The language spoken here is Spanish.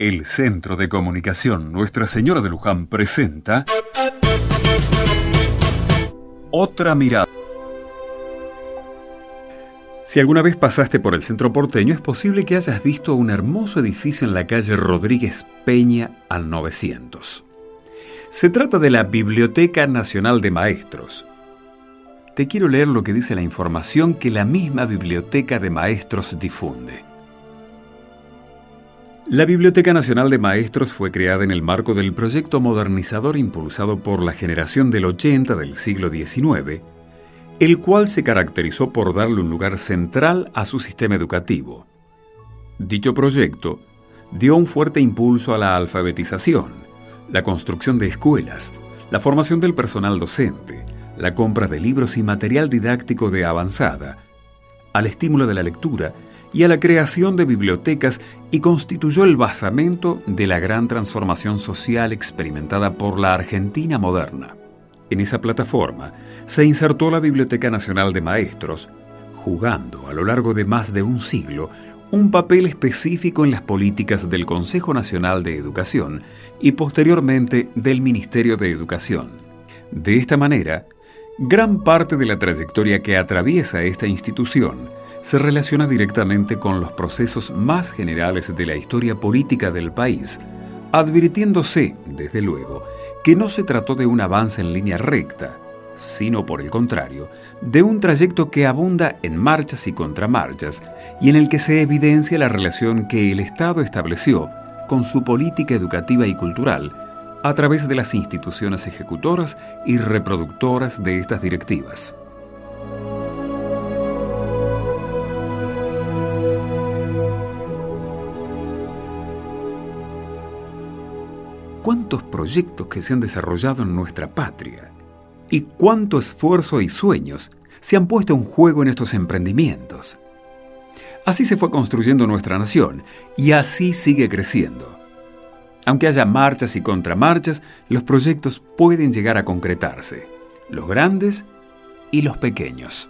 El Centro de Comunicación Nuestra Señora de Luján presenta Otra Mirada. Si alguna vez pasaste por el centro porteño, es posible que hayas visto un hermoso edificio en la calle Rodríguez Peña al 900. Se trata de la Biblioteca Nacional de Maestros. Te quiero leer lo que dice la información que la misma Biblioteca de Maestros difunde. La Biblioteca Nacional de Maestros fue creada en el marco del proyecto modernizador impulsado por la generación del 80 del siglo XIX, el cual se caracterizó por darle un lugar central a su sistema educativo. Dicho proyecto dio un fuerte impulso a la alfabetización, la construcción de escuelas, la formación del personal docente, la compra de libros y material didáctico de avanzada, al estímulo de la lectura y a la creación de bibliotecas y constituyó el basamento de la gran transformación social experimentada por la Argentina moderna. En esa plataforma se insertó la Biblioteca Nacional de Maestros, jugando a lo largo de más de un siglo un papel específico en las políticas del Consejo Nacional de Educación y posteriormente del Ministerio de Educación. De esta manera, gran parte de la trayectoria que atraviesa esta institución se relaciona directamente con los procesos más generales de la historia política del país, advirtiéndose, desde luego, que no se trató de un avance en línea recta, sino por el contrario, de un trayecto que abunda en marchas y contramarchas y en el que se evidencia la relación que el Estado estableció con su política educativa y cultural a través de las instituciones ejecutoras y reproductoras de estas directivas. Cuántos proyectos que se han desarrollado en nuestra patria y cuánto esfuerzo y sueños se han puesto en juego en estos emprendimientos. Así se fue construyendo nuestra nación y así sigue creciendo. Aunque haya marchas y contramarchas, los proyectos pueden llegar a concretarse, los grandes y los pequeños.